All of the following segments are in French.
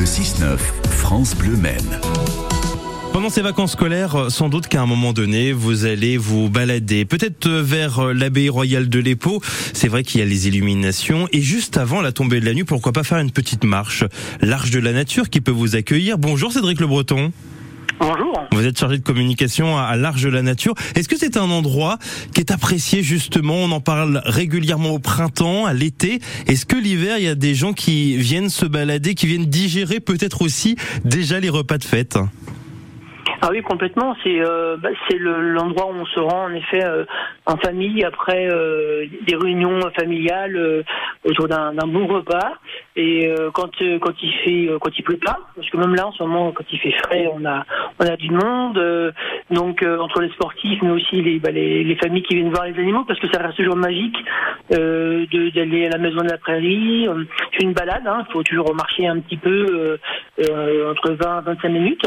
Le 6-9, France Bleu Maine. Pendant ces vacances scolaires, sans doute qu'à un moment donné, vous allez vous balader, peut-être vers l'abbaye royale de l'Épau. C'est vrai qu'il y a les illuminations. Et juste avant la tombée de la nuit, pourquoi pas faire une petite marche? L'Arche de la Nature qui peut vous accueillir. Bonjour Cédric Le Breton. Bonjour. Vous êtes chargé de communication à l'Arche de la Nature. Est-ce que c'est un endroit qui est apprécié justement? On en parle régulièrement au printemps, à l'été. Est-ce que l'hiver, il y a des gens qui viennent se balader, qui viennent digérer peut-être aussi déjà les repas de fête? Ah oui, complètement. C'est euh, bah, c'est l'endroit où on se rend en effet euh, en famille après euh, des réunions familiales euh, autour d'un bon repas. Et euh, quand quand il fait quand il pleut pas, parce que même là en ce moment quand il fait frais, on a on a du monde. donc entre les sportifs, mais aussi les, bah, les, les familles qui viennent voir les animaux, parce que ça reste toujours magique d'aller à la maison de la prairie. C'est une balade. Il hein, faut toujours marcher un petit peu entre 20 et 25 minutes.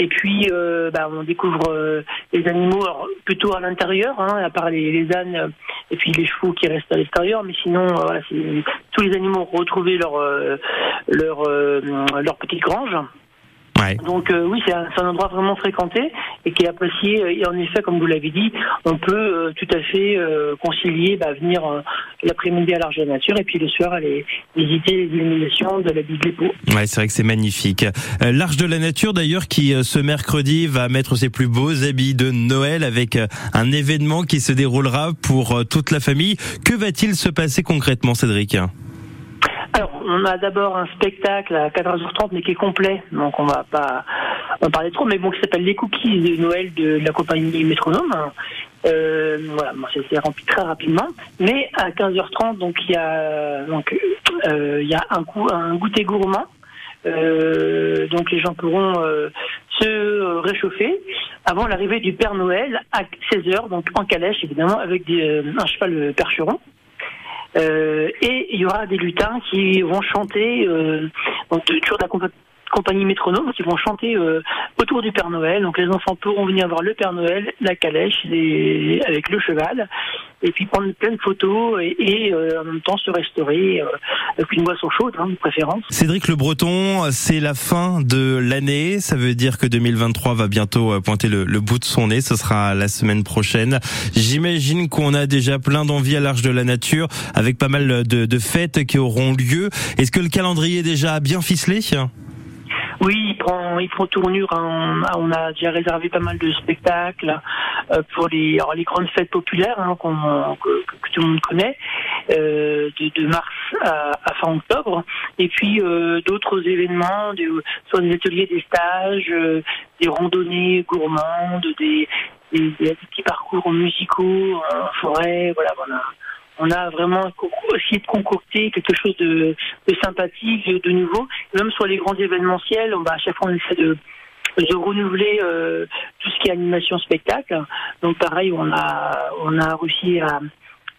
Et puis, euh, bah, on découvre euh, les animaux plutôt à l'intérieur, hein, à part les, ânes et puis les chevaux qui restent à l'extérieur. Mais sinon, euh, voilà, tous les animaux ont retrouvé leur leur leur petite grange. Donc euh, oui, c'est un, un, endroit vraiment fréquenté et qui est apprécié. Et en effet, comme vous l'avez dit, on peut euh, tout à fait euh, concilier, bah, venir l'après-midi à l'Arche de la Nature et puis le soir aller visiter les illuminations de la ville des Ouais, c'est vrai que c'est magnifique. L'Arche de la Nature, d'ailleurs, qui ce mercredi va mettre ses plus beaux habits de Noël avec un événement qui se déroulera pour toute la famille. Que va-t-il se passer concrètement, Cédric? On a d'abord un spectacle à 14h30, mais qui est complet, donc on va pas en parler trop, mais bon, qui s'appelle Les Cookies de Noël de la compagnie Métronome. Euh, voilà, ça s'est rempli très rapidement. Mais à 15h30, donc il y a donc euh, il y a un coup un goûter gourmand. Euh, donc les gens pourront se réchauffer avant l'arrivée du Père Noël à 16h, donc en calèche évidemment avec des, un cheval percheron. Euh, et il y aura des lutins qui vont chanter, euh, donc, toujours de la compagnie métronome, qui vont chanter euh, autour du Père Noël. Donc les enfants pourront venir voir le Père Noël, la calèche avec le cheval, et puis prendre plein de photos et, en même temps se restaurer avec une boisson chaude, hein, de préférence. Cédric Le Breton, c'est la fin de l'année. Ça veut dire que 2023 va bientôt pointer le, le, bout de son nez. Ce sera la semaine prochaine. J'imagine qu'on a déjà plein d'envie à l'Arche de la Nature, avec pas mal de, de fêtes qui auront lieu. Est-ce que le calendrier est déjà bien ficelé? Oui, il prend, il prend tournure. On a déjà réservé pas mal de spectacles euh, pour les, grandes fêtes populaires hein, que, tout le monde connaît, euh, de, mars à, fin octobre. Et puis euh, d'autres événements, soit des ateliers, des stages, des randonnées gourmandes, des, des, petits parcours musicaux en forêt. Voilà, on a vraiment essayé de concocter quelque chose de, sympathique, de, nouveau. Même sur les grands événementiels, on va à chaque fois on essaie de, renouveler euh, tout ce qui est animation spectacle. Donc pareil, on a on a réussi à,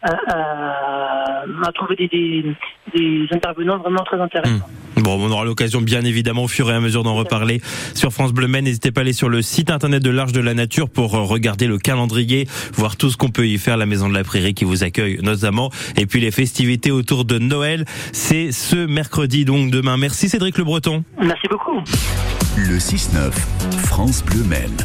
à, trouver des, intervenants vraiment très intéressants. Hmm. Bon, on aura l'occasion bien évidemment au fur et à mesure d'en reparler sur France Bleu Maine. N'hésitez pas à aller sur le site internet de l'Arche de la Nature pour euh, regarder le calendrier, voir tout ce qu'on peut y faire, la Maison de la Prairie qui vous accueille notamment, et puis les festivités autour de Noël. C'est ce mercredi, donc demain. Merci Cédric Le Breton. Merci beaucoup. Le 6-9, France Bleu Maine.